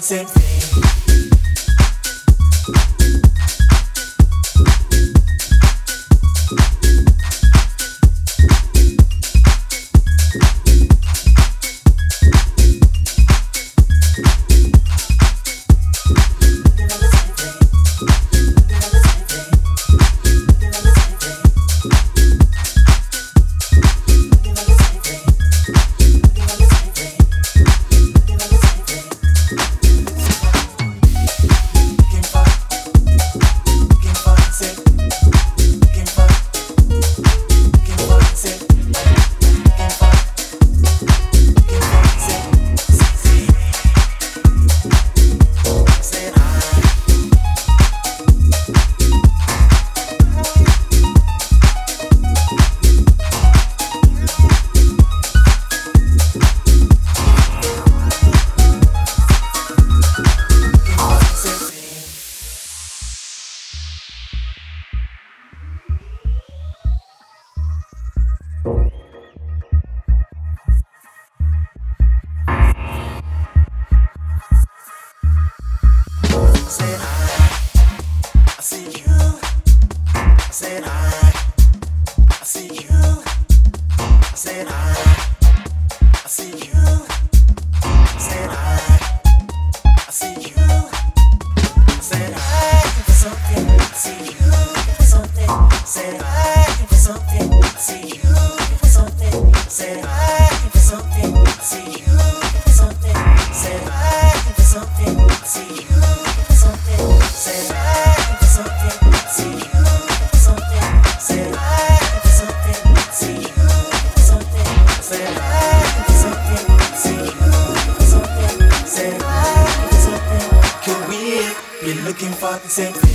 looking looking